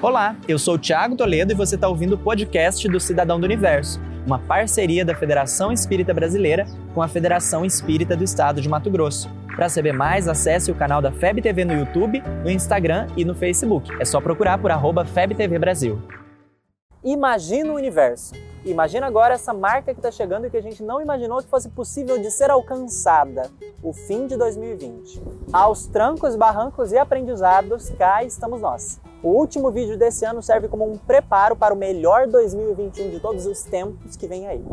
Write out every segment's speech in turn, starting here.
Olá, eu sou o Thiago Toledo e você está ouvindo o podcast do Cidadão do Universo, uma parceria da Federação Espírita Brasileira com a Federação Espírita do Estado de Mato Grosso. Para saber mais, acesse o canal da FEB TV no YouTube, no Instagram e no Facebook. É só procurar por arroba FebTV Brasil. Imagina o universo. Imagina agora essa marca que está chegando e que a gente não imaginou que fosse possível de ser alcançada. O fim de 2020. Aos trancos, barrancos e aprendizados, cá estamos nós. O último vídeo desse ano serve como um preparo para o melhor 2021 de todos os tempos que vem aí.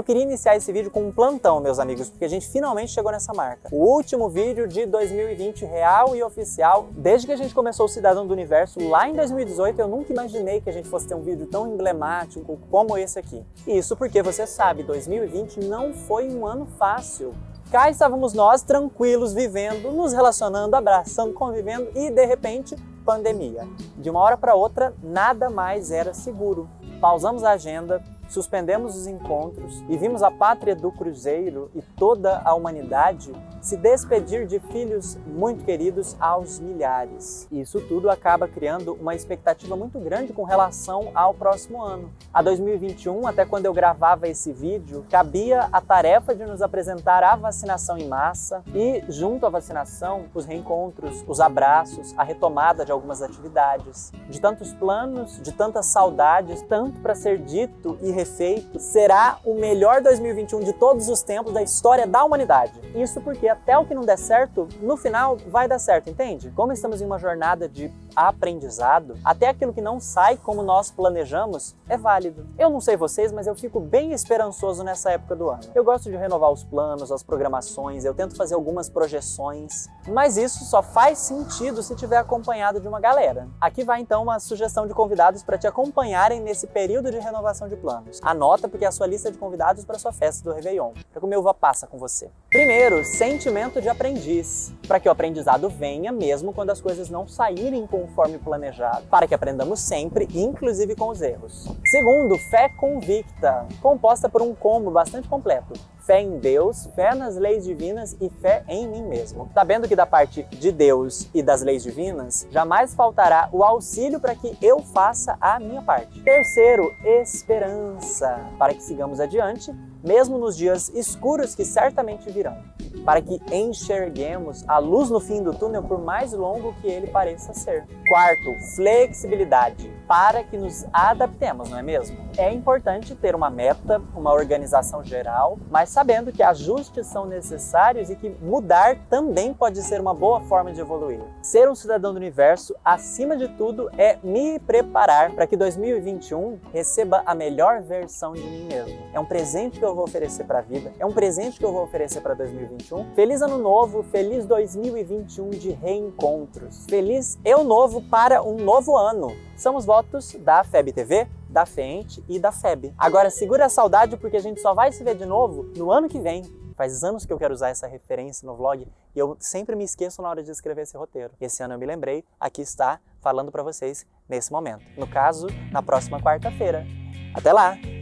Eu queria iniciar esse vídeo com um plantão, meus amigos, porque a gente finalmente chegou nessa marca. O último vídeo de 2020 real e oficial, desde que a gente começou o Cidadão do Universo lá em 2018, eu nunca imaginei que a gente fosse ter um vídeo tão emblemático como esse aqui. Isso porque você sabe, 2020 não foi um ano fácil. Cá estávamos nós tranquilos, vivendo, nos relacionando, abraçando, convivendo e de repente, pandemia. De uma hora para outra, nada mais era seguro. Pausamos a agenda, suspendemos os encontros e vimos a pátria do Cruzeiro e toda a humanidade se despedir de filhos muito queridos aos milhares. Isso tudo acaba criando uma expectativa muito grande com relação ao próximo ano. A 2021, até quando eu gravava esse vídeo, cabia a tarefa de nos apresentar a vacinação em massa e, junto à vacinação, os reencontros, os abraços, a retomada de algumas atividades. De tantos planos, de tantas saudades, tanto para ser dito e refeito, será o melhor 2021 de todos os tempos da história da humanidade. Isso porque até o que não der certo, no final vai dar certo, entende? Como estamos em uma jornada de aprendizado, até aquilo que não sai como nós planejamos é válido. Eu não sei vocês, mas eu fico bem esperançoso nessa época do ano. Eu gosto de renovar os planos, as programações, eu tento fazer algumas projeções, mas isso só faz sentido se tiver acompanhado de uma galera. Aqui vai então uma sugestão de convidados para te acompanharem nesse período de renovação de planos. Anota porque é a sua lista de convidados para sua festa do Réveillon, para comer uva passa com você. Primeiro, sentimento de aprendiz, para que o aprendizado venha mesmo quando as coisas não saírem conforme planejado, para que aprendamos sempre, inclusive com os erros. Segundo, fé convicta, composta por um combo bastante completo fé em Deus, fé nas leis divinas e fé em mim mesmo. Sabendo que da parte de Deus e das leis divinas jamais faltará o auxílio para que eu faça a minha parte. Terceiro, esperança, para que sigamos adiante, mesmo nos dias escuros que certamente virão para que enxerguemos a luz no fim do túnel, por mais longo que ele pareça ser. Quarto, flexibilidade, para que nos adaptemos, não é mesmo? É importante ter uma meta, uma organização geral, mas sabendo que ajustes são necessários e que mudar também pode ser uma boa forma de evoluir. Ser um cidadão do universo, acima de tudo, é me preparar para que 2021 receba a melhor versão de mim mesmo. É um presente que eu vou oferecer para a vida, é um presente que eu vou oferecer para 2021 2021. Feliz Ano Novo, feliz 2021 de reencontros. Feliz Eu Novo para um novo ano. São os votos da FEB TV, da FENTE e da FEB. Agora segura a saudade porque a gente só vai se ver de novo no ano que vem. Faz anos que eu quero usar essa referência no vlog e eu sempre me esqueço na hora de escrever esse roteiro. Esse ano eu me lembrei, aqui está, falando para vocês nesse momento. No caso, na próxima quarta-feira. Até lá!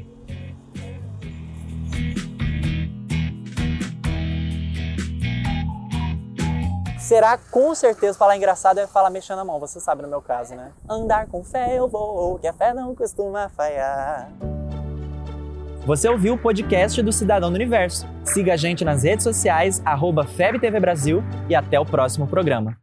Será com certeza falar engraçado é falar mexendo a mão, você sabe no meu caso, né? Andar com fé eu vou, que a fé não costuma falhar. Você ouviu o podcast do Cidadão do Universo. Siga a gente nas redes sociais, arroba FebTV Brasil e até o próximo programa.